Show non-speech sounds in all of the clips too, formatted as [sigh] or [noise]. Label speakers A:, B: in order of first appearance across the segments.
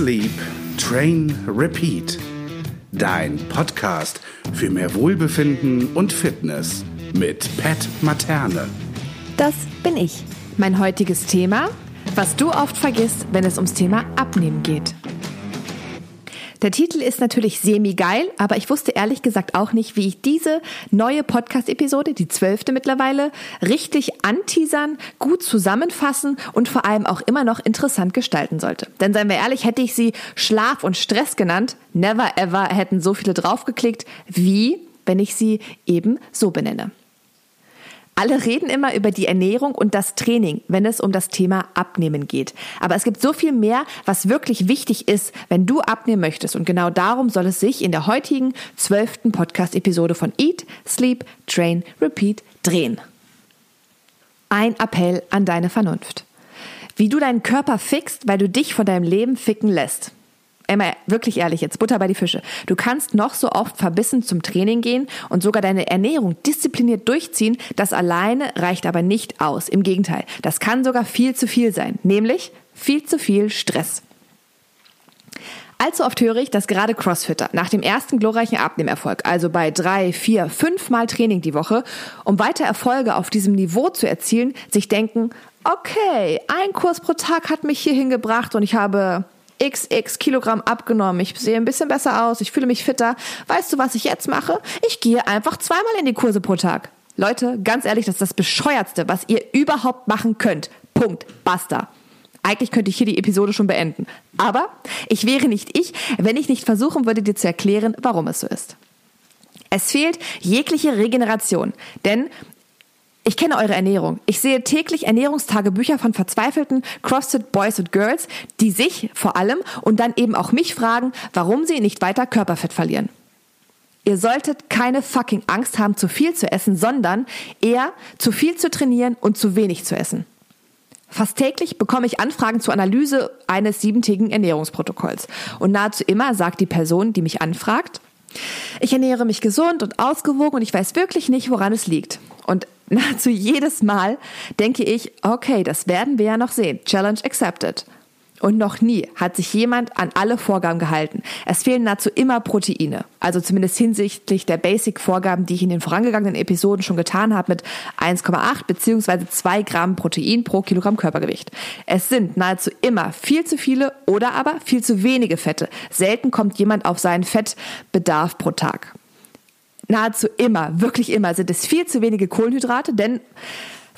A: Sleep, Train, Repeat. Dein Podcast für mehr Wohlbefinden und Fitness mit Pat Materne.
B: Das bin ich. Mein heutiges Thema, was du oft vergisst, wenn es ums Thema Abnehmen geht. Der Titel ist natürlich semi-geil, aber ich wusste ehrlich gesagt auch nicht, wie ich diese neue Podcast-Episode, die zwölfte mittlerweile, richtig anteasern, gut zusammenfassen und vor allem auch immer noch interessant gestalten sollte. Denn seien wir ehrlich, hätte ich sie Schlaf und Stress genannt, never ever hätten so viele draufgeklickt, wie wenn ich sie eben so benenne. Alle reden immer über die Ernährung und das Training, wenn es um das Thema Abnehmen geht. Aber es gibt so viel mehr, was wirklich wichtig ist, wenn du abnehmen möchtest. Und genau darum soll es sich in der heutigen zwölften Podcast-Episode von Eat, Sleep, Train, Repeat drehen. Ein Appell an deine Vernunft. Wie du deinen Körper fixt, weil du dich von deinem Leben ficken lässt. Emma, wirklich ehrlich jetzt, Butter bei die Fische. Du kannst noch so oft verbissen zum Training gehen und sogar deine Ernährung diszipliniert durchziehen. Das alleine reicht aber nicht aus. Im Gegenteil, das kann sogar viel zu viel sein. Nämlich viel zu viel Stress. Allzu oft höre ich, dass gerade Crossfitter nach dem ersten glorreichen Abnehmerfolg, also bei drei, vier, fünf Mal Training die Woche, um weiter Erfolge auf diesem Niveau zu erzielen, sich denken, okay, ein Kurs pro Tag hat mich hierhin gebracht und ich habe xx Kilogramm abgenommen, ich sehe ein bisschen besser aus, ich fühle mich fitter. Weißt du, was ich jetzt mache? Ich gehe einfach zweimal in die Kurse pro Tag. Leute, ganz ehrlich, das ist das bescheuertste, was ihr überhaupt machen könnt. Punkt. Basta. Eigentlich könnte ich hier die Episode schon beenden. Aber ich wäre nicht ich, wenn ich nicht versuchen würde, dir zu erklären, warum es so ist. Es fehlt jegliche Regeneration, denn ich kenne eure Ernährung. Ich sehe täglich Ernährungstagebücher von verzweifelten CrossFit Boys und Girls, die sich vor allem und dann eben auch mich fragen, warum sie nicht weiter Körperfett verlieren. Ihr solltet keine fucking Angst haben, zu viel zu essen, sondern eher zu viel zu trainieren und zu wenig zu essen. Fast täglich bekomme ich Anfragen zur Analyse eines siebentägigen Ernährungsprotokolls. Und nahezu immer sagt die Person, die mich anfragt, ich ernähre mich gesund und ausgewogen und ich weiß wirklich nicht, woran es liegt. Und nahezu jedes Mal denke ich, okay, das werden wir ja noch sehen. Challenge accepted. Und noch nie hat sich jemand an alle Vorgaben gehalten. Es fehlen nahezu immer Proteine. Also zumindest hinsichtlich der Basic-Vorgaben, die ich in den vorangegangenen Episoden schon getan habe mit 1,8 bzw. 2 Gramm Protein pro Kilogramm Körpergewicht. Es sind nahezu immer viel zu viele oder aber viel zu wenige Fette. Selten kommt jemand auf seinen Fettbedarf pro Tag nahezu immer, wirklich immer, sind es viel zu wenige Kohlenhydrate, denn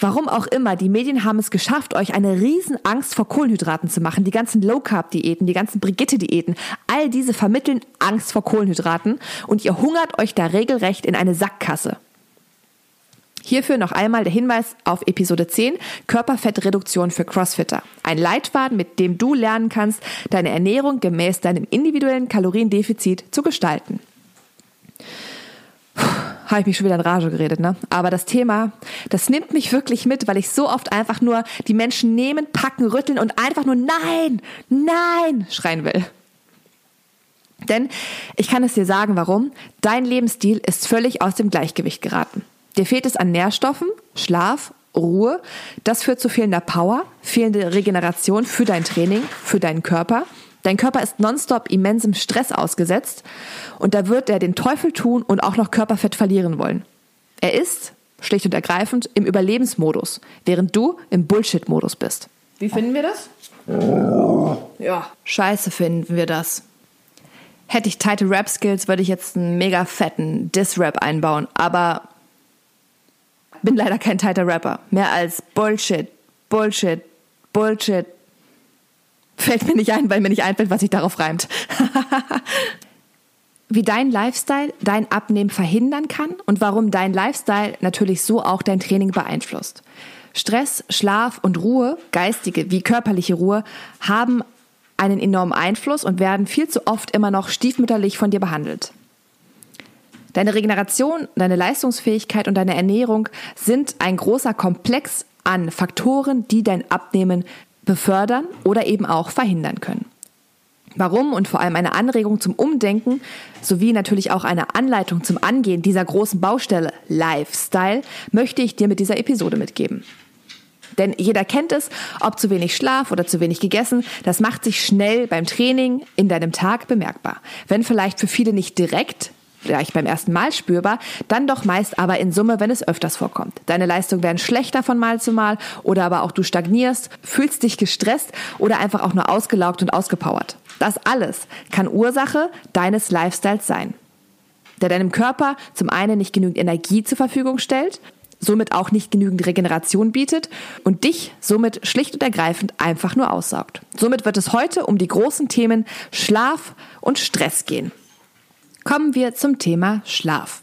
B: Warum auch immer, die Medien haben es geschafft, euch eine riesen Angst vor Kohlenhydraten zu machen. Die ganzen Low-Carb-Diäten, die ganzen Brigitte-Diäten, all diese vermitteln Angst vor Kohlenhydraten und ihr hungert euch da regelrecht in eine Sackkasse. Hierfür noch einmal der Hinweis auf Episode 10, Körperfettreduktion für Crossfitter. Ein Leitfaden, mit dem du lernen kannst, deine Ernährung gemäß deinem individuellen Kaloriendefizit zu gestalten habe ich mich schon wieder in Rage geredet, ne? Aber das Thema, das nimmt mich wirklich mit, weil ich so oft einfach nur die Menschen nehmen, packen, rütteln und einfach nur Nein, Nein schreien will. Denn ich kann es dir sagen, warum. Dein Lebensstil ist völlig aus dem Gleichgewicht geraten. Dir fehlt es an Nährstoffen, Schlaf, Ruhe. Das führt zu fehlender Power, fehlende Regeneration für dein Training, für deinen Körper. Dein Körper ist nonstop immensem Stress ausgesetzt und da wird er den Teufel tun und auch noch Körperfett verlieren wollen. Er ist, schlicht und ergreifend, im Überlebensmodus, während du im Bullshit-Modus bist. Wie finden wir das? Ja, scheiße finden wir das. Hätte ich tighte Rap-Skills, würde ich jetzt einen mega fetten Diss-Rap einbauen, aber bin leider kein tighter Rapper. Mehr als Bullshit, Bullshit, Bullshit, Fällt mir nicht ein, weil mir nicht einfällt, was sich darauf reimt. [laughs] Wie dein Lifestyle dein Abnehmen verhindern kann und warum dein Lifestyle natürlich so auch dein Training beeinflusst. Stress, Schlaf und Ruhe, geistige wie körperliche Ruhe, haben einen enormen Einfluss und werden viel zu oft immer noch stiefmütterlich von dir behandelt. Deine Regeneration, deine Leistungsfähigkeit und deine Ernährung sind ein großer Komplex an Faktoren, die dein Abnehmen befördern oder eben auch verhindern können. Warum und vor allem eine Anregung zum Umdenken sowie natürlich auch eine Anleitung zum Angehen dieser großen Baustelle Lifestyle möchte ich dir mit dieser Episode mitgeben. Denn jeder kennt es, ob zu wenig Schlaf oder zu wenig gegessen, das macht sich schnell beim Training in deinem Tag bemerkbar. Wenn vielleicht für viele nicht direkt gleich beim ersten Mal spürbar, dann doch meist aber in Summe, wenn es öfters vorkommt. Deine Leistungen werden schlechter von Mal zu Mal oder aber auch du stagnierst, fühlst dich gestresst oder einfach auch nur ausgelaugt und ausgepowert. Das alles kann Ursache deines Lifestyles sein, der deinem Körper zum einen nicht genügend Energie zur Verfügung stellt, somit auch nicht genügend Regeneration bietet und dich somit schlicht und ergreifend einfach nur aussaugt. Somit wird es heute um die großen Themen Schlaf und Stress gehen. Kommen wir zum Thema Schlaf.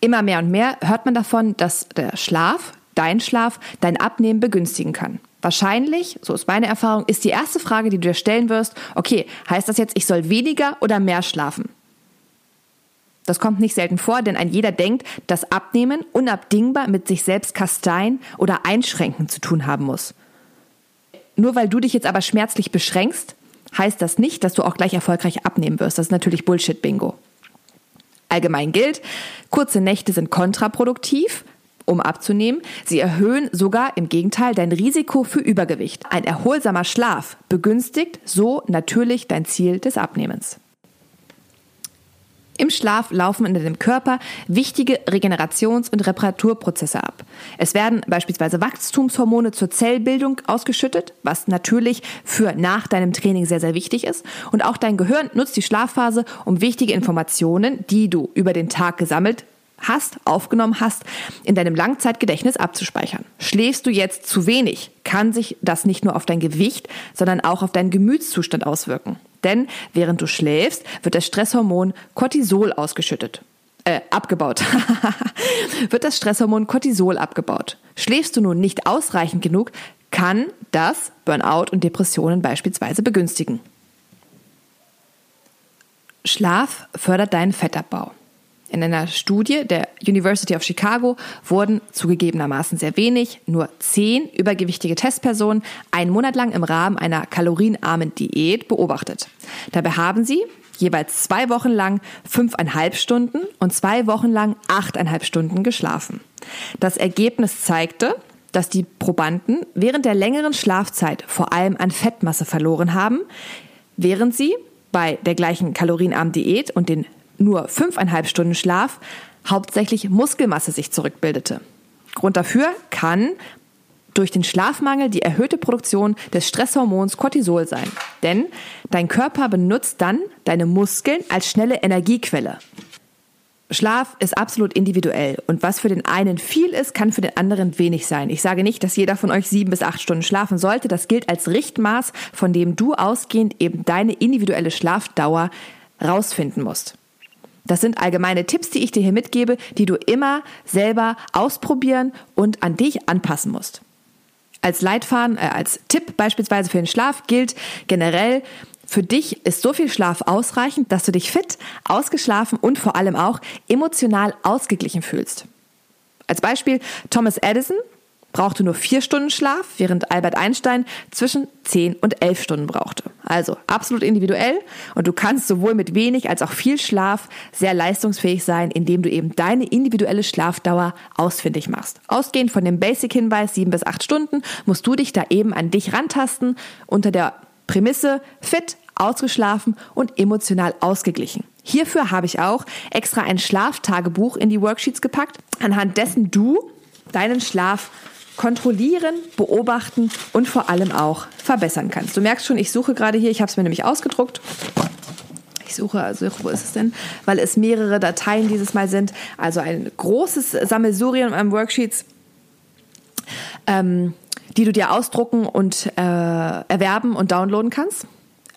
B: Immer mehr und mehr hört man davon, dass der Schlaf, dein Schlaf, dein Abnehmen begünstigen kann. Wahrscheinlich, so ist meine Erfahrung, ist die erste Frage, die du dir stellen wirst, okay, heißt das jetzt, ich soll weniger oder mehr schlafen? Das kommt nicht selten vor, denn ein jeder denkt, dass Abnehmen unabdingbar mit sich selbst kasteien oder einschränken zu tun haben muss. Nur weil du dich jetzt aber schmerzlich beschränkst, heißt das nicht, dass du auch gleich erfolgreich abnehmen wirst. Das ist natürlich Bullshit-Bingo. Allgemein gilt, kurze Nächte sind kontraproduktiv, um abzunehmen. Sie erhöhen sogar im Gegenteil dein Risiko für Übergewicht. Ein erholsamer Schlaf begünstigt so natürlich dein Ziel des Abnehmens. Im Schlaf laufen in deinem Körper wichtige Regenerations- und Reparaturprozesse ab. Es werden beispielsweise Wachstumshormone zur Zellbildung ausgeschüttet, was natürlich für nach deinem Training sehr, sehr wichtig ist. Und auch dein Gehirn nutzt die Schlafphase, um wichtige Informationen, die du über den Tag gesammelt hast, aufgenommen hast, in deinem Langzeitgedächtnis abzuspeichern. Schläfst du jetzt zu wenig, kann sich das nicht nur auf dein Gewicht, sondern auch auf deinen Gemütszustand auswirken. Denn während du schläfst, wird das Stresshormon Cortisol ausgeschüttet. Äh, abgebaut. [laughs] wird das Stresshormon Cortisol abgebaut. Schläfst du nun nicht ausreichend genug, kann das Burnout und Depressionen beispielsweise begünstigen. Schlaf fördert deinen Fettabbau. In einer Studie der University of Chicago wurden zugegebenermaßen sehr wenig, nur zehn übergewichtige Testpersonen einen Monat lang im Rahmen einer kalorienarmen Diät beobachtet. Dabei haben sie jeweils zwei Wochen lang fünfeinhalb Stunden und zwei Wochen lang achteinhalb Stunden geschlafen. Das Ergebnis zeigte, dass die Probanden während der längeren Schlafzeit vor allem an Fettmasse verloren haben, während sie bei der gleichen kalorienarmen Diät und den nur fünfeinhalb Stunden Schlaf hauptsächlich Muskelmasse sich zurückbildete. Grund dafür kann durch den Schlafmangel die erhöhte Produktion des Stresshormons Cortisol sein. Denn dein Körper benutzt dann deine Muskeln als schnelle Energiequelle. Schlaf ist absolut individuell und was für den einen viel ist, kann für den anderen wenig sein. Ich sage nicht, dass jeder von euch sieben bis acht Stunden schlafen sollte. Das gilt als Richtmaß, von dem du ausgehend eben deine individuelle Schlafdauer rausfinden musst. Das sind allgemeine Tipps, die ich dir hier mitgebe, die du immer selber ausprobieren und an dich anpassen musst. Als Leitfaden, äh, als Tipp beispielsweise für den Schlaf gilt generell, für dich ist so viel Schlaf ausreichend, dass du dich fit, ausgeschlafen und vor allem auch emotional ausgeglichen fühlst. Als Beispiel Thomas Edison brauchte nur vier Stunden Schlaf, während Albert Einstein zwischen zehn und elf Stunden brauchte. Also absolut individuell und du kannst sowohl mit wenig als auch viel Schlaf sehr leistungsfähig sein, indem du eben deine individuelle Schlafdauer ausfindig machst. Ausgehend von dem Basic-Hinweis sieben bis acht Stunden musst du dich da eben an dich rantasten unter der Prämisse fit, ausgeschlafen und emotional ausgeglichen. Hierfür habe ich auch extra ein Schlaftagebuch in die Worksheets gepackt, anhand dessen du deinen Schlaf kontrollieren, beobachten und vor allem auch verbessern kannst. Du merkst schon, ich suche gerade hier, ich habe es mir nämlich ausgedruckt. Ich suche, also wo ist es denn? Weil es mehrere Dateien dieses Mal sind. Also ein großes Sammelsurium an Worksheets, ähm, die du dir ausdrucken und äh, erwerben und downloaden kannst.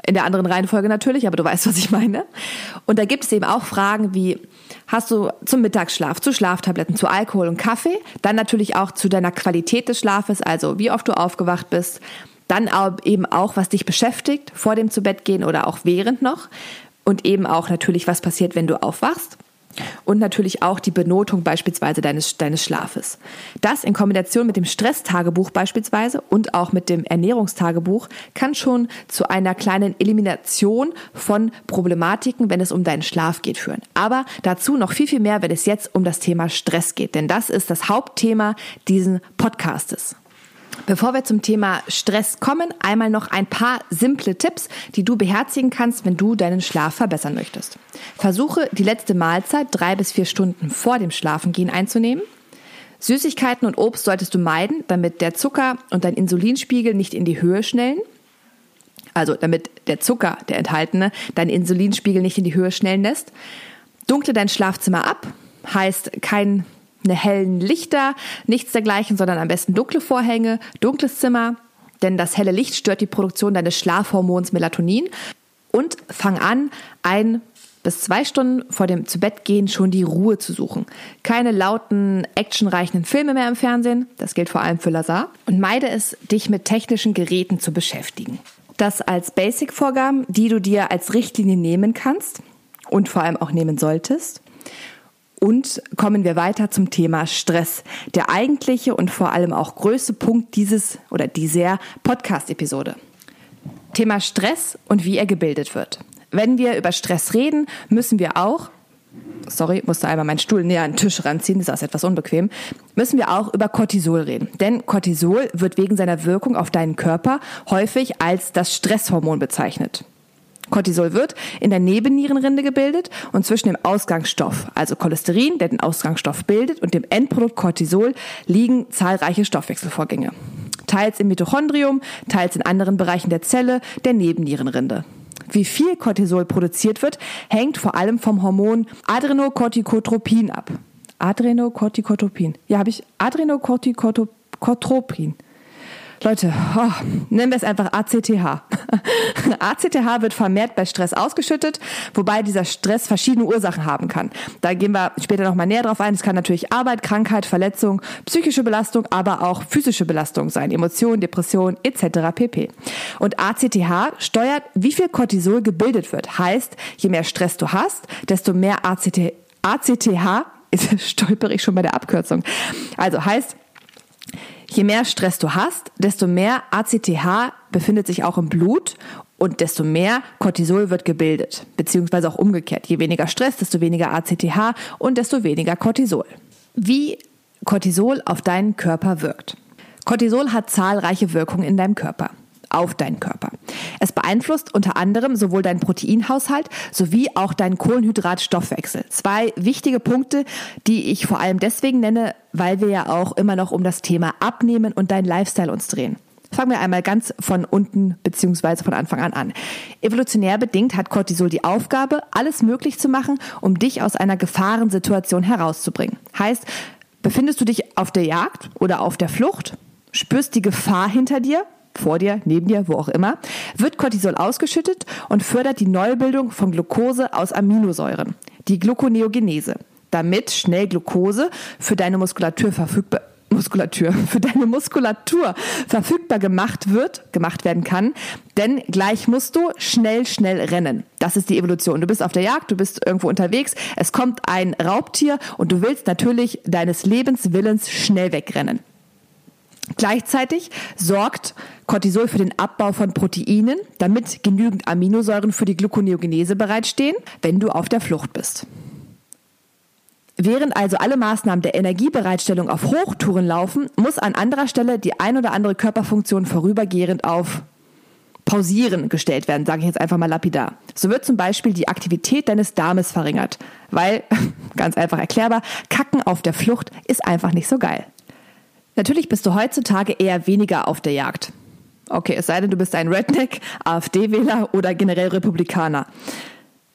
B: In der anderen Reihenfolge natürlich, aber du weißt, was ich meine. Und da gibt es eben auch Fragen wie, hast du zum Mittagsschlaf, zu Schlaftabletten, zu Alkohol und Kaffee, dann natürlich auch zu deiner Qualität des Schlafes, also wie oft du aufgewacht bist, dann eben auch, was dich beschäftigt vor dem zu Bett gehen oder auch während noch und eben auch natürlich, was passiert, wenn du aufwachst und natürlich auch die Benotung beispielsweise deines, deines Schlafes. Das in Kombination mit dem Stresstagebuch beispielsweise und auch mit dem Ernährungstagebuch kann schon zu einer kleinen Elimination von Problematiken, wenn es um deinen Schlaf geht, führen. Aber dazu noch viel, viel mehr, wenn es jetzt um das Thema Stress geht, denn das ist das Hauptthema diesen Podcastes. Bevor wir zum Thema Stress kommen, einmal noch ein paar simple Tipps, die du beherzigen kannst, wenn du deinen Schlaf verbessern möchtest. Versuche die letzte Mahlzeit drei bis vier Stunden vor dem Schlafengehen einzunehmen. Süßigkeiten und Obst solltest du meiden, damit der Zucker und dein Insulinspiegel nicht in die Höhe schnellen. Also damit der Zucker, der enthaltene, deinen Insulinspiegel nicht in die Höhe schnellen lässt. Dunkle dein Schlafzimmer ab, heißt kein eine hellen Lichter, nichts dergleichen, sondern am besten dunkle Vorhänge, dunkles Zimmer, denn das helle Licht stört die Produktion deines Schlafhormons Melatonin. Und fang an, ein bis zwei Stunden vor dem Zubettgehen schon die Ruhe zu suchen. Keine lauten, actionreichen Filme mehr im Fernsehen, das gilt vor allem für Lazar. Und meide es, dich mit technischen Geräten zu beschäftigen. Das als Basic-Vorgaben, die du dir als Richtlinie nehmen kannst und vor allem auch nehmen solltest. Und kommen wir weiter zum Thema Stress. Der eigentliche und vor allem auch größte Punkt dieses oder dieser Podcast-Episode. Thema Stress und wie er gebildet wird. Wenn wir über Stress reden, müssen wir auch, sorry, musste einmal meinen Stuhl näher an den Tisch ranziehen, das ist etwas unbequem, müssen wir auch über Cortisol reden. Denn Cortisol wird wegen seiner Wirkung auf deinen Körper häufig als das Stresshormon bezeichnet. Cortisol wird in der Nebennierenrinde gebildet und zwischen dem Ausgangsstoff, also Cholesterin, der den Ausgangsstoff bildet, und dem Endprodukt Cortisol liegen zahlreiche Stoffwechselvorgänge. Teils im Mitochondrium, teils in anderen Bereichen der Zelle, der Nebennierenrinde. Wie viel Cortisol produziert wird, hängt vor allem vom Hormon Adrenocorticotropin ab. Adrenocorticotropin. Ja, habe ich Adrenocorticotropin. Leute, oh, nennen wir es einfach ACTH. ACTH [laughs] wird vermehrt bei Stress ausgeschüttet, wobei dieser Stress verschiedene Ursachen haben kann. Da gehen wir später nochmal näher drauf ein. Es kann natürlich Arbeit, Krankheit, Verletzung, psychische Belastung, aber auch physische Belastung sein, Emotionen, Depression etc. pp. Und ACTH steuert, wie viel Cortisol gebildet wird. Heißt, je mehr Stress du hast, desto mehr ACT, ACTH, [laughs] stolper ich schon bei der Abkürzung. Also heißt, Je mehr Stress du hast, desto mehr ACTH befindet sich auch im Blut und desto mehr Cortisol wird gebildet, beziehungsweise auch umgekehrt. Je weniger Stress, desto weniger ACTH und desto weniger Cortisol. Wie Cortisol auf deinen Körper wirkt. Cortisol hat zahlreiche Wirkungen in deinem Körper auf deinen Körper. Es beeinflusst unter anderem sowohl deinen Proteinhaushalt sowie auch deinen Kohlenhydratstoffwechsel. Zwei wichtige Punkte, die ich vor allem deswegen nenne, weil wir ja auch immer noch um das Thema Abnehmen und dein Lifestyle uns drehen. Fangen wir einmal ganz von unten beziehungsweise von Anfang an an. Evolutionär bedingt hat Cortisol die Aufgabe, alles möglich zu machen, um dich aus einer Gefahrensituation herauszubringen. Heißt, befindest du dich auf der Jagd oder auf der Flucht, spürst die Gefahr hinter dir, vor dir, neben dir, wo auch immer, wird Cortisol ausgeschüttet und fördert die Neubildung von Glucose aus Aminosäuren, die Gluconeogenese, damit schnell Glucose für deine Muskulatur verfügbar Muskulatur, [laughs] für deine Muskulatur verfügbar gemacht wird, gemacht werden kann, denn gleich musst du schnell, schnell rennen. Das ist die Evolution. Du bist auf der Jagd, du bist irgendwo unterwegs, es kommt ein Raubtier und du willst natürlich deines Lebenswillens schnell wegrennen. Gleichzeitig sorgt Cortisol für den Abbau von Proteinen, damit genügend Aminosäuren für die Gluconeogenese bereitstehen, wenn du auf der Flucht bist. Während also alle Maßnahmen der Energiebereitstellung auf Hochtouren laufen, muss an anderer Stelle die ein oder andere Körperfunktion vorübergehend auf Pausieren gestellt werden, sage ich jetzt einfach mal lapidar. So wird zum Beispiel die Aktivität deines Darmes verringert, weil, [laughs] ganz einfach erklärbar, Kacken auf der Flucht ist einfach nicht so geil. Natürlich bist du heutzutage eher weniger auf der Jagd. Okay, es sei denn, du bist ein Redneck, AfD-Wähler oder generell Republikaner.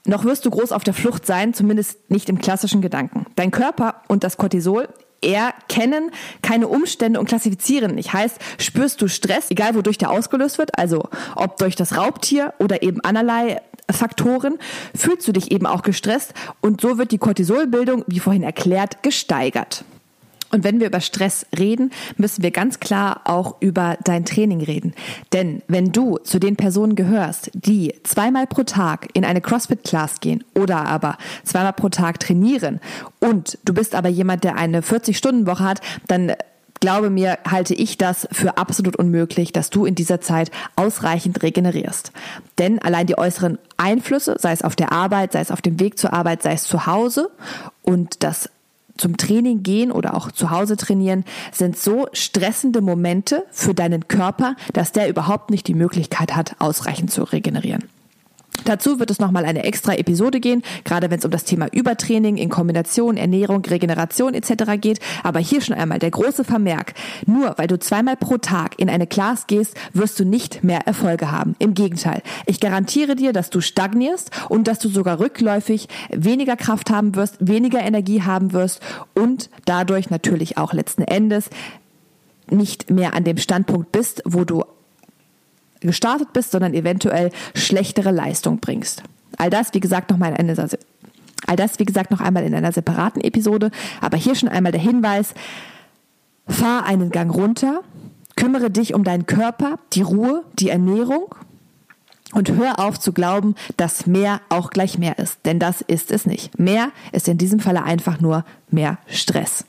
B: Noch wirst du groß auf der Flucht sein, zumindest nicht im klassischen Gedanken. Dein Körper und das Cortisol erkennen keine Umstände und klassifizieren nicht. Heißt, spürst du Stress, egal wodurch der ausgelöst wird, also ob durch das Raubtier oder eben allerlei Faktoren, fühlst du dich eben auch gestresst und so wird die Cortisolbildung, wie vorhin erklärt, gesteigert. Und wenn wir über Stress reden, müssen wir ganz klar auch über dein Training reden. Denn wenn du zu den Personen gehörst, die zweimal pro Tag in eine CrossFit-Class gehen oder aber zweimal pro Tag trainieren und du bist aber jemand, der eine 40-Stunden-Woche hat, dann glaube mir, halte ich das für absolut unmöglich, dass du in dieser Zeit ausreichend regenerierst. Denn allein die äußeren Einflüsse, sei es auf der Arbeit, sei es auf dem Weg zur Arbeit, sei es zu Hause und das zum Training gehen oder auch zu Hause trainieren, sind so stressende Momente für deinen Körper, dass der überhaupt nicht die Möglichkeit hat, ausreichend zu regenerieren. Dazu wird es nochmal eine extra Episode gehen, gerade wenn es um das Thema Übertraining in Kombination Ernährung, Regeneration etc. geht. Aber hier schon einmal der große Vermerk. Nur weil du zweimal pro Tag in eine Class gehst, wirst du nicht mehr Erfolge haben. Im Gegenteil. Ich garantiere dir, dass du stagnierst und dass du sogar rückläufig weniger Kraft haben wirst, weniger Energie haben wirst und dadurch natürlich auch letzten Endes nicht mehr an dem Standpunkt bist, wo du gestartet bist, sondern eventuell schlechtere Leistung bringst. All das, wie gesagt, noch mal in einer, all das, wie gesagt, noch einmal in einer separaten Episode. Aber hier schon einmal der Hinweis, fahr einen Gang runter, kümmere dich um deinen Körper, die Ruhe, die Ernährung und hör auf zu glauben, dass mehr auch gleich mehr ist. Denn das ist es nicht. Mehr ist in diesem Falle einfach nur mehr Stress.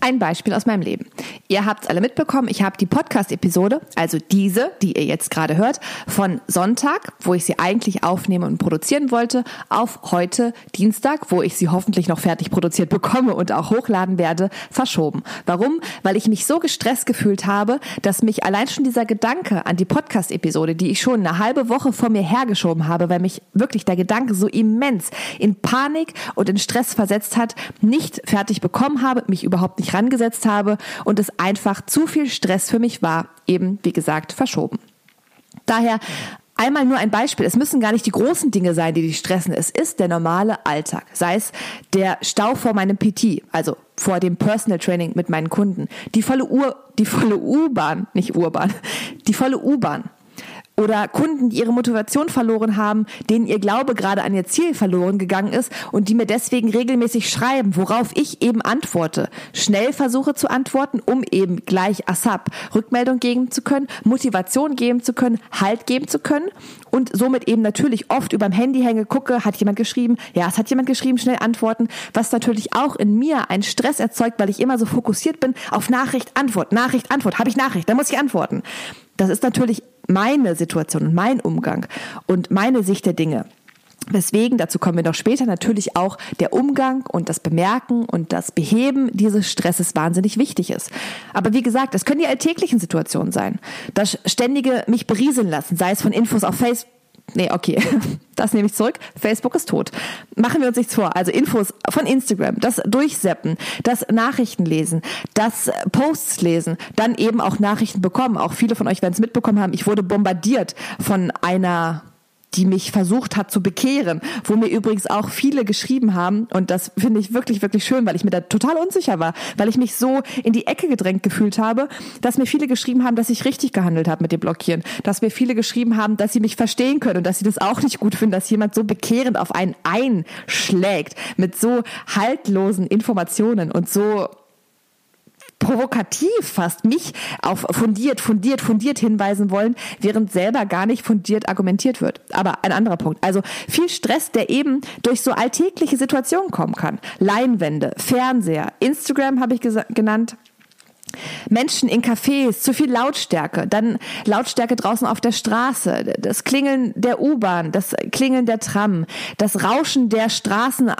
B: Ein Beispiel aus meinem Leben. Ihr habt es alle mitbekommen, ich habe die Podcast-Episode, also diese, die ihr jetzt gerade hört, von Sonntag, wo ich sie eigentlich aufnehmen und produzieren wollte, auf heute Dienstag, wo ich sie hoffentlich noch fertig produziert bekomme und auch hochladen werde, verschoben. Warum? Weil ich mich so gestresst gefühlt habe, dass mich allein schon dieser Gedanke an die Podcast-Episode, die ich schon eine halbe Woche vor mir hergeschoben habe, weil mich wirklich der Gedanke so immens in Panik und in Stress versetzt hat, nicht fertig bekommen habe, mich überhaupt nicht rangesetzt habe und es einfach zu viel Stress für mich war, eben wie gesagt verschoben. Daher Einmal nur ein Beispiel. Es müssen gar nicht die großen Dinge sein, die dich stressen. Es ist der normale Alltag. Sei es der Stau vor meinem PT, also vor dem Personal Training mit meinen Kunden. Die volle U-Bahn, nicht Urbahn, die volle U-Bahn oder Kunden, die ihre Motivation verloren haben, denen ihr Glaube gerade an ihr Ziel verloren gegangen ist und die mir deswegen regelmäßig schreiben, worauf ich eben antworte. Schnell versuche zu antworten, um eben gleich ASAP Rückmeldung geben zu können, Motivation geben zu können, Halt geben zu können und somit eben natürlich oft über dem Handy hänge, gucke, hat jemand geschrieben, ja, es hat jemand geschrieben, schnell antworten, was natürlich auch in mir einen Stress erzeugt, weil ich immer so fokussiert bin auf Nachricht, Antwort, Nachricht, Antwort, habe ich Nachricht, dann muss ich antworten. Das ist natürlich meine Situation und mein Umgang und meine Sicht der Dinge. Weswegen, dazu kommen wir noch später, natürlich auch der Umgang und das Bemerken und das Beheben dieses Stresses wahnsinnig wichtig ist. Aber wie gesagt, es können die alltäglichen Situationen sein. Das ständige mich berieseln lassen, sei es von Infos auf Facebook, Nee, okay, [laughs] das nehme ich zurück. Facebook ist tot. Machen wir uns nichts vor. Also Infos von Instagram, das Durchseppen, das Nachrichten lesen, das Posts lesen, dann eben auch Nachrichten bekommen. Auch viele von euch werden es mitbekommen haben. Ich wurde bombardiert von einer die mich versucht hat zu bekehren, wo mir übrigens auch viele geschrieben haben. Und das finde ich wirklich, wirklich schön, weil ich mir da total unsicher war, weil ich mich so in die Ecke gedrängt gefühlt habe, dass mir viele geschrieben haben, dass ich richtig gehandelt habe mit dem Blockieren, dass mir viele geschrieben haben, dass sie mich verstehen können und dass sie das auch nicht gut finden, dass jemand so bekehrend auf einen einschlägt mit so haltlosen Informationen und so provokativ fast mich auf fundiert, fundiert, fundiert hinweisen wollen, während selber gar nicht fundiert argumentiert wird. Aber ein anderer Punkt. Also viel Stress, der eben durch so alltägliche Situationen kommen kann. Leinwände, Fernseher, Instagram habe ich genannt. Menschen in Cafés, zu viel Lautstärke, dann Lautstärke draußen auf der Straße, das Klingeln der U-Bahn, das Klingeln der Tram, das Rauschen der Straßen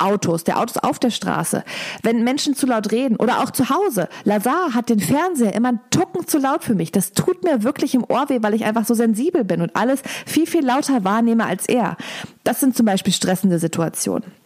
B: Autos, der Autos auf der Straße, wenn Menschen zu laut reden oder auch zu Hause. Lazar hat den Fernseher immer einen Tucken zu laut für mich. Das tut mir wirklich im Ohr weh, weil ich einfach so sensibel bin und alles viel, viel lauter wahrnehme als er. Das sind zum Beispiel stressende Situationen.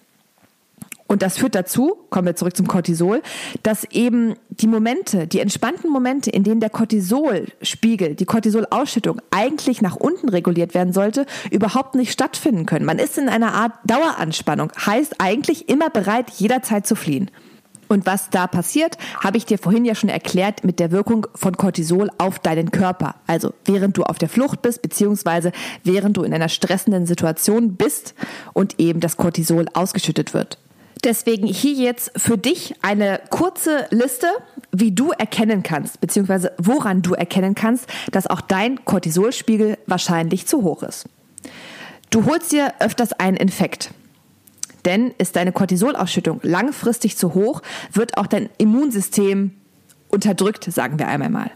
B: Und das führt dazu, kommen wir zurück zum Cortisol, dass eben die Momente, die entspannten Momente, in denen der Cortisolspiegel, die Cortisolausschüttung eigentlich nach unten reguliert werden sollte, überhaupt nicht stattfinden können. Man ist in einer Art Daueranspannung, heißt eigentlich immer bereit, jederzeit zu fliehen. Und was da passiert, habe ich dir vorhin ja schon erklärt mit der Wirkung von Cortisol auf deinen Körper. Also während du auf der Flucht bist, beziehungsweise während du in einer stressenden Situation bist und eben das Cortisol ausgeschüttet wird. Deswegen hier jetzt für dich eine kurze Liste, wie du erkennen kannst, beziehungsweise woran du erkennen kannst, dass auch dein Cortisolspiegel wahrscheinlich zu hoch ist. Du holst dir öfters einen Infekt. Denn ist deine Cortisolausschüttung langfristig zu hoch, wird auch dein Immunsystem unterdrückt, sagen wir einmal mal.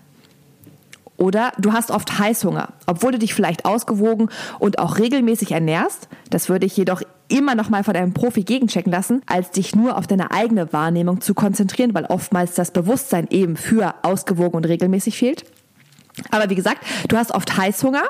B: Oder du hast oft Heißhunger, obwohl du dich vielleicht ausgewogen und auch regelmäßig ernährst. Das würde ich jedoch immer noch mal von einem Profi gegenchecken lassen, als dich nur auf deine eigene Wahrnehmung zu konzentrieren, weil oftmals das Bewusstsein eben für ausgewogen und regelmäßig fehlt. Aber wie gesagt, du hast oft Heißhunger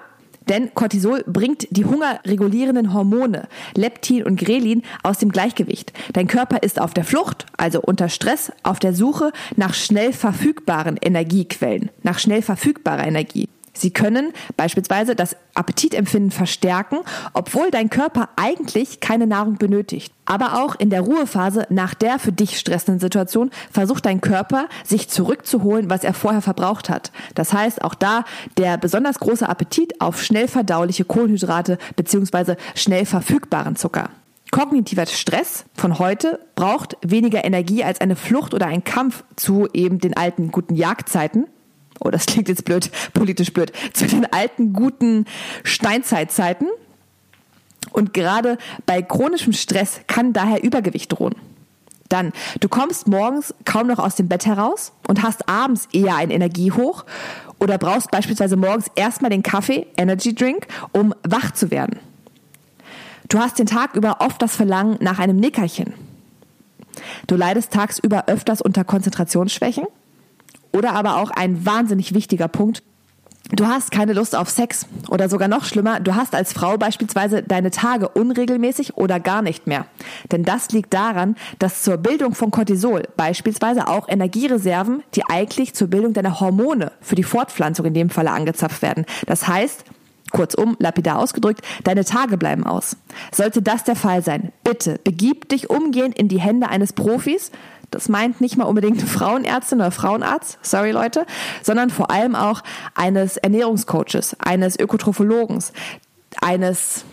B: denn Cortisol bringt die hungerregulierenden Hormone Leptin und Grelin aus dem Gleichgewicht. Dein Körper ist auf der Flucht, also unter Stress, auf der Suche nach schnell verfügbaren Energiequellen, nach schnell verfügbarer Energie. Sie können beispielsweise das Appetitempfinden verstärken, obwohl dein Körper eigentlich keine Nahrung benötigt. Aber auch in der Ruhephase nach der für dich stressenden Situation versucht dein Körper, sich zurückzuholen, was er vorher verbraucht hat. Das heißt, auch da der besonders große Appetit auf schnell verdauliche Kohlenhydrate bzw. schnell verfügbaren Zucker. Kognitiver Stress von heute braucht weniger Energie als eine Flucht oder ein Kampf zu eben den alten guten Jagdzeiten oh, das klingt jetzt blöd, politisch blöd, zu den alten guten Steinzeitzeiten. Und gerade bei chronischem Stress kann daher Übergewicht drohen. Dann, du kommst morgens kaum noch aus dem Bett heraus und hast abends eher ein Energiehoch oder brauchst beispielsweise morgens erstmal den Kaffee, Energy Drink, um wach zu werden. Du hast den Tag über oft das Verlangen nach einem Nickerchen. Du leidest tagsüber öfters unter Konzentrationsschwächen oder aber auch ein wahnsinnig wichtiger Punkt. Du hast keine Lust auf Sex oder sogar noch schlimmer, du hast als Frau beispielsweise deine Tage unregelmäßig oder gar nicht mehr. Denn das liegt daran, dass zur Bildung von Cortisol beispielsweise auch Energiereserven, die eigentlich zur Bildung deiner Hormone für die Fortpflanzung in dem Falle angezapft werden. Das heißt, Kurzum, lapidar ausgedrückt, deine Tage bleiben aus. Sollte das der Fall sein, bitte begib dich umgehend in die Hände eines Profis, das meint nicht mal unbedingt eine Frauenärztin oder Frauenarzt, sorry Leute, sondern vor allem auch eines Ernährungscoaches, eines Ökotrophologens, eines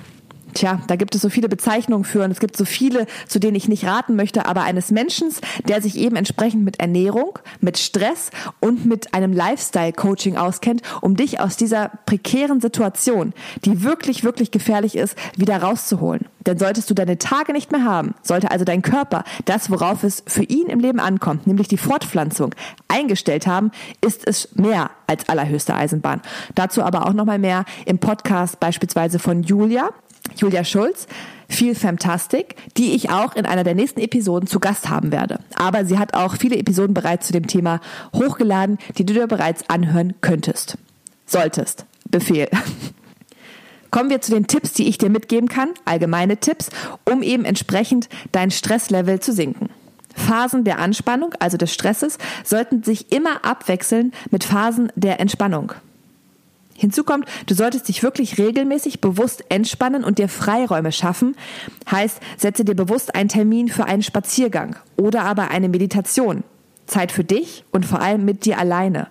B: Tja, da gibt es so viele Bezeichnungen für und es gibt so viele, zu denen ich nicht raten möchte, aber eines Menschen, der sich eben entsprechend mit Ernährung, mit Stress und mit einem Lifestyle-Coaching auskennt, um dich aus dieser prekären Situation, die wirklich, wirklich gefährlich ist, wieder rauszuholen. Denn solltest du deine Tage nicht mehr haben, sollte also dein Körper das, worauf es für ihn im Leben ankommt, nämlich die Fortpflanzung, eingestellt haben, ist es mehr als allerhöchste Eisenbahn. Dazu aber auch nochmal mehr im Podcast beispielsweise von Julia. Julia Schulz, viel Fantastic, die ich auch in einer der nächsten Episoden zu Gast haben werde. Aber sie hat auch viele Episoden bereits zu dem Thema hochgeladen, die du dir bereits anhören könntest. Solltest. Befehl. [laughs] Kommen wir zu den Tipps, die ich dir mitgeben kann, allgemeine Tipps, um eben entsprechend dein Stresslevel zu sinken. Phasen der Anspannung, also des Stresses, sollten sich immer abwechseln mit Phasen der Entspannung. Hinzu kommt, du solltest dich wirklich regelmäßig bewusst entspannen und dir Freiräume schaffen. Heißt, setze dir bewusst einen Termin für einen Spaziergang oder aber eine Meditation. Zeit für dich und vor allem mit dir alleine.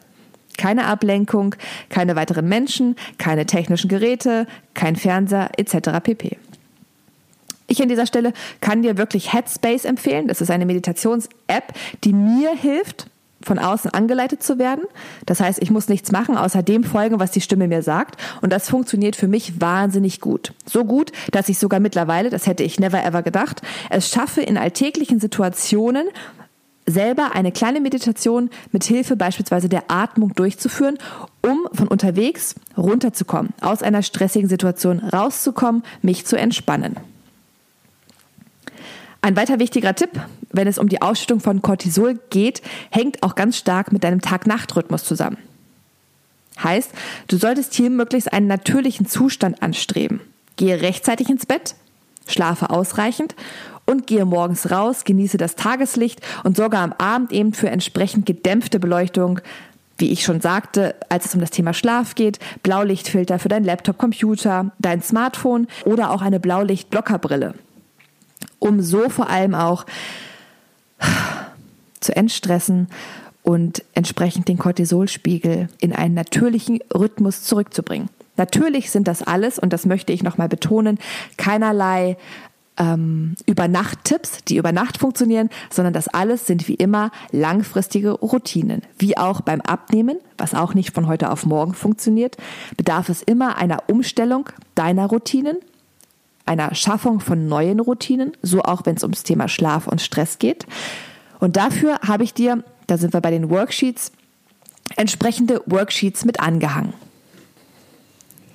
B: Keine Ablenkung, keine weiteren Menschen, keine technischen Geräte, kein Fernseher etc. pp. Ich an dieser Stelle kann dir wirklich Headspace empfehlen. Das ist eine Meditations-App, die mir hilft, von außen angeleitet zu werden. Das heißt, ich muss nichts machen, außer dem folgen, was die Stimme mir sagt. Und das funktioniert für mich wahnsinnig gut. So gut, dass ich sogar mittlerweile, das hätte ich never ever gedacht, es schaffe, in alltäglichen Situationen selber eine kleine Meditation mit Hilfe beispielsweise der Atmung durchzuführen, um von unterwegs runterzukommen, aus einer stressigen Situation rauszukommen, mich zu entspannen. Ein weiter wichtiger Tipp, wenn es um die Ausschüttung von Cortisol geht, hängt auch ganz stark mit deinem Tag-Nacht-Rhythmus zusammen. Heißt, du solltest hier möglichst einen natürlichen Zustand anstreben. Gehe rechtzeitig ins Bett, schlafe ausreichend und gehe morgens raus, genieße das Tageslicht und sorge am Abend eben für entsprechend gedämpfte Beleuchtung, wie ich schon sagte, als es um das Thema Schlaf geht, Blaulichtfilter für dein Laptop, Computer, dein Smartphone oder auch eine Blaulicht-Blockerbrille um so vor allem auch zu entstressen und entsprechend den Cortisolspiegel in einen natürlichen Rhythmus zurückzubringen. Natürlich sind das alles, und das möchte ich nochmal betonen, keinerlei ähm, Übernachttipps, die über Nacht funktionieren, sondern das alles sind wie immer langfristige Routinen. Wie auch beim Abnehmen, was auch nicht von heute auf morgen funktioniert, bedarf es immer einer Umstellung deiner Routinen einer Schaffung von neuen Routinen, so auch wenn es ums Thema Schlaf und Stress geht. Und dafür habe ich dir, da sind wir bei den Worksheets, entsprechende Worksheets mit angehangen.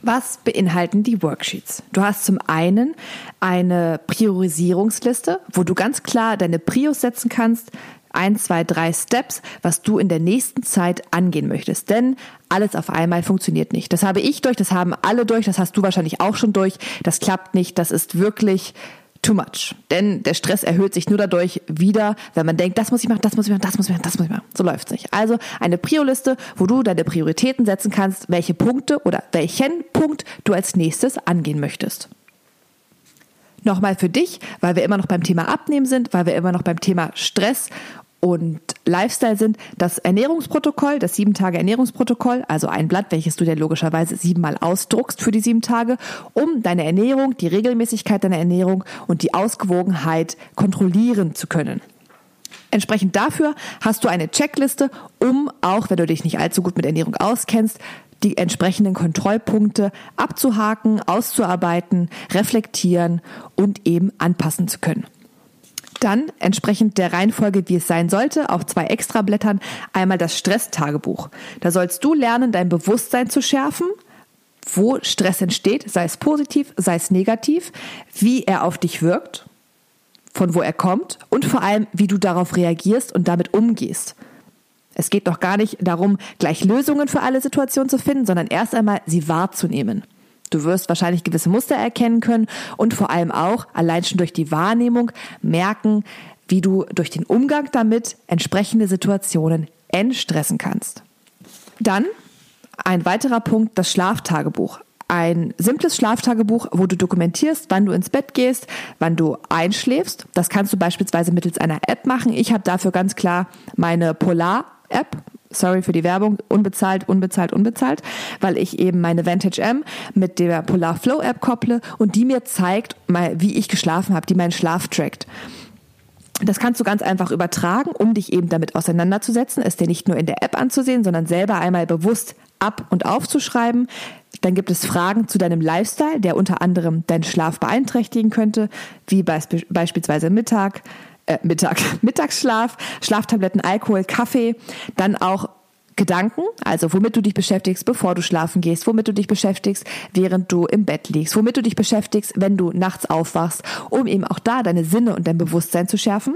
B: Was beinhalten die Worksheets? Du hast zum einen eine Priorisierungsliste, wo du ganz klar deine Prios setzen kannst, ein, zwei, drei Steps, was du in der nächsten Zeit angehen möchtest. Denn alles auf einmal funktioniert nicht. Das habe ich durch, das haben alle durch, das hast du wahrscheinlich auch schon durch. Das klappt nicht, das ist wirklich too much. Denn der Stress erhöht sich nur dadurch wieder, wenn man denkt, das muss ich machen, das muss ich machen, das muss ich machen, das muss ich machen. So läuft's nicht. Also eine Prio-Liste, wo du deine Prioritäten setzen kannst, welche Punkte oder welchen Punkt du als nächstes angehen möchtest. Nochmal für dich, weil wir immer noch beim Thema Abnehmen sind, weil wir immer noch beim Thema Stress und Lifestyle sind das Ernährungsprotokoll, das sieben Tage Ernährungsprotokoll, also ein Blatt, welches du dir logischerweise siebenmal ausdruckst für die sieben Tage, um deine Ernährung, die Regelmäßigkeit deiner Ernährung und die Ausgewogenheit kontrollieren zu können. Entsprechend dafür hast du eine Checkliste, um auch, wenn du dich nicht allzu gut mit Ernährung auskennst, die entsprechenden Kontrollpunkte abzuhaken, auszuarbeiten, reflektieren und eben anpassen zu können. Dann entsprechend der Reihenfolge, wie es sein sollte, auf zwei Extrablättern einmal das Stresstagebuch. Da sollst du lernen, dein Bewusstsein zu schärfen, wo Stress entsteht, sei es positiv, sei es negativ, wie er auf dich wirkt, von wo er kommt und vor allem, wie du darauf reagierst und damit umgehst. Es geht doch gar nicht darum, gleich Lösungen für alle Situationen zu finden, sondern erst einmal sie wahrzunehmen. Du wirst wahrscheinlich gewisse Muster erkennen können und vor allem auch allein schon durch die Wahrnehmung merken, wie du durch den Umgang damit entsprechende Situationen entstressen kannst. Dann ein weiterer Punkt, das Schlaftagebuch. Ein simples Schlaftagebuch, wo du dokumentierst, wann du ins Bett gehst, wann du einschläfst. Das kannst du beispielsweise mittels einer App machen. Ich habe dafür ganz klar meine Polar-App sorry für die Werbung, unbezahlt, unbezahlt, unbezahlt, weil ich eben meine Vantage M mit der Polar Flow App kopple und die mir zeigt, wie ich geschlafen habe, die meinen Schlaf trackt. Das kannst du ganz einfach übertragen, um dich eben damit auseinanderzusetzen, es dir nicht nur in der App anzusehen, sondern selber einmal bewusst ab und aufzuschreiben. Dann gibt es Fragen zu deinem Lifestyle, der unter anderem deinen Schlaf beeinträchtigen könnte, wie beispielsweise Mittag, äh, Mittag, [laughs] Mittagsschlaf, Schlaftabletten, Alkohol, Kaffee, dann auch Gedanken, also womit du dich beschäftigst, bevor du schlafen gehst, womit du dich beschäftigst, während du im Bett liegst, womit du dich beschäftigst, wenn du nachts aufwachst, um eben auch da deine Sinne und dein Bewusstsein zu schärfen.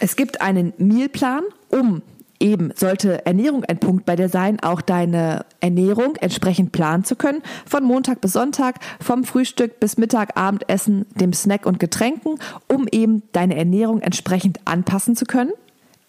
B: Es gibt einen Mealplan, um eben sollte Ernährung ein Punkt bei dir sein, auch deine Ernährung entsprechend planen zu können, von Montag bis Sonntag, vom Frühstück bis Mittag, Abendessen, dem Snack und Getränken, um eben deine Ernährung entsprechend anpassen zu können.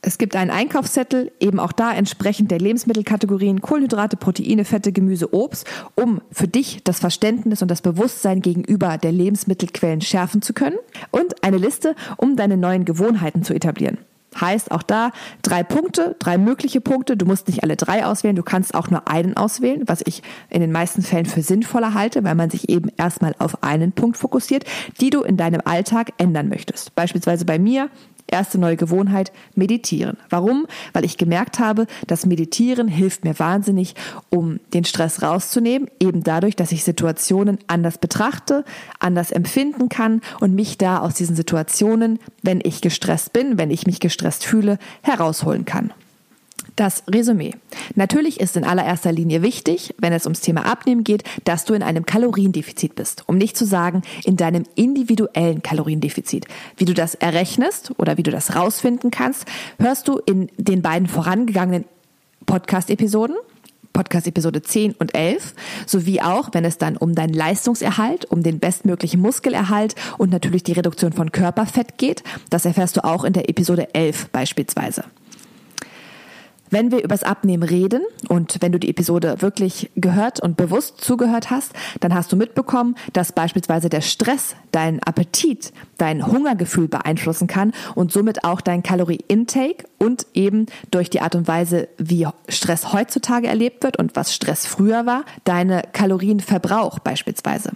B: Es gibt einen Einkaufszettel, eben auch da entsprechend der Lebensmittelkategorien Kohlenhydrate, Proteine, Fette, Gemüse, Obst, um für dich das Verständnis und das Bewusstsein gegenüber der Lebensmittelquellen schärfen zu können. Und eine Liste, um deine neuen Gewohnheiten zu etablieren. Heißt auch da drei Punkte, drei mögliche Punkte. Du musst nicht alle drei auswählen, du kannst auch nur einen auswählen, was ich in den meisten Fällen für sinnvoller halte, weil man sich eben erstmal auf einen Punkt fokussiert, die du in deinem Alltag ändern möchtest. Beispielsweise bei mir Erste neue Gewohnheit, meditieren. Warum? Weil ich gemerkt habe, dass Meditieren hilft mir wahnsinnig, um den Stress rauszunehmen, eben dadurch, dass ich Situationen anders betrachte, anders empfinden kann und mich da aus diesen Situationen, wenn ich gestresst bin, wenn ich mich gestresst fühle, herausholen kann. Das Resümee. Natürlich ist in allererster Linie wichtig, wenn es ums Thema Abnehmen geht, dass du in einem Kaloriendefizit bist. Um nicht zu sagen, in deinem individuellen Kaloriendefizit. Wie du das errechnest oder wie du das rausfinden kannst, hörst du in den beiden vorangegangenen Podcast-Episoden. Podcast Episode 10 und 11, sowie auch, wenn es dann um deinen Leistungserhalt, um den bestmöglichen Muskelerhalt und natürlich die Reduktion von Körperfett geht. Das erfährst du auch in der Episode 11 beispielsweise. Wenn wir übers Abnehmen reden und wenn du die Episode wirklich gehört und bewusst zugehört hast, dann hast du mitbekommen, dass beispielsweise der Stress deinen Appetit, dein Hungergefühl beeinflussen kann und somit auch dein Calorie-Intake und eben durch die Art und Weise, wie Stress heutzutage erlebt wird und was Stress früher war, deine Kalorienverbrauch beispielsweise.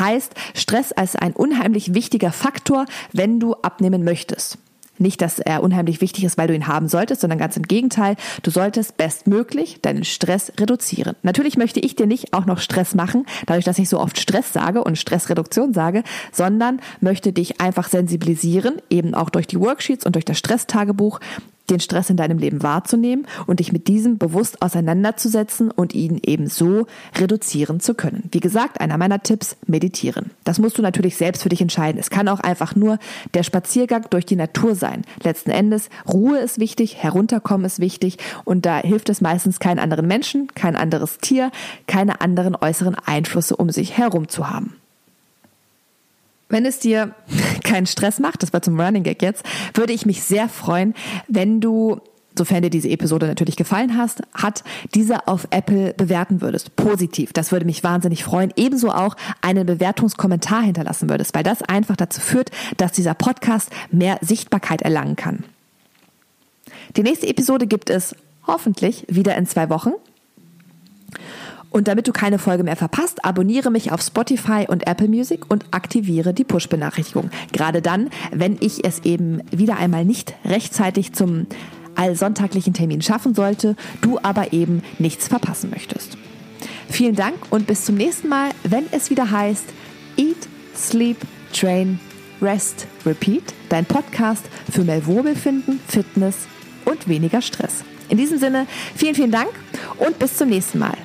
B: Heißt, Stress als ein unheimlich wichtiger Faktor, wenn du abnehmen möchtest. Nicht, dass er unheimlich wichtig ist, weil du ihn haben solltest, sondern ganz im Gegenteil, du solltest bestmöglich deinen Stress reduzieren. Natürlich möchte ich dir nicht auch noch Stress machen, dadurch, dass ich so oft Stress sage und Stressreduktion sage, sondern möchte dich einfach sensibilisieren, eben auch durch die Worksheets und durch das Stresstagebuch, den Stress in deinem Leben wahrzunehmen und dich mit diesem bewusst auseinanderzusetzen und ihn eben so reduzieren zu können. Wie gesagt, einer meiner Tipps, meditieren. Das musst du natürlich selbst für dich entscheiden. Es kann auch einfach nur der Spaziergang durch die Natur sein. Letzten Endes, Ruhe ist wichtig, herunterkommen ist wichtig und da hilft es meistens keinen anderen Menschen, kein anderes Tier, keine anderen äußeren Einflüsse um sich herum zu haben. Wenn es dir [laughs] keinen Stress macht, das war zum Running Gag jetzt, würde ich mich sehr freuen, wenn du sofern dir diese Episode natürlich gefallen hast, hat, diese auf Apple bewerten würdest. Positiv. Das würde mich wahnsinnig freuen. Ebenso auch einen Bewertungskommentar hinterlassen würdest, weil das einfach dazu führt, dass dieser Podcast mehr Sichtbarkeit erlangen kann. Die nächste Episode gibt es hoffentlich wieder in zwei Wochen. Und damit du keine Folge mehr verpasst, abonniere mich auf Spotify und Apple Music und aktiviere die Push-Benachrichtigung. Gerade dann, wenn ich es eben wieder einmal nicht rechtzeitig zum allsonntaglichen Termin schaffen sollte, du aber eben nichts verpassen möchtest. Vielen Dank und bis zum nächsten Mal, wenn es wieder heißt Eat, Sleep, Train, Rest, Repeat, dein Podcast für mehr Wohlbefinden, Fitness und weniger Stress. In diesem Sinne, vielen, vielen Dank und bis zum nächsten Mal.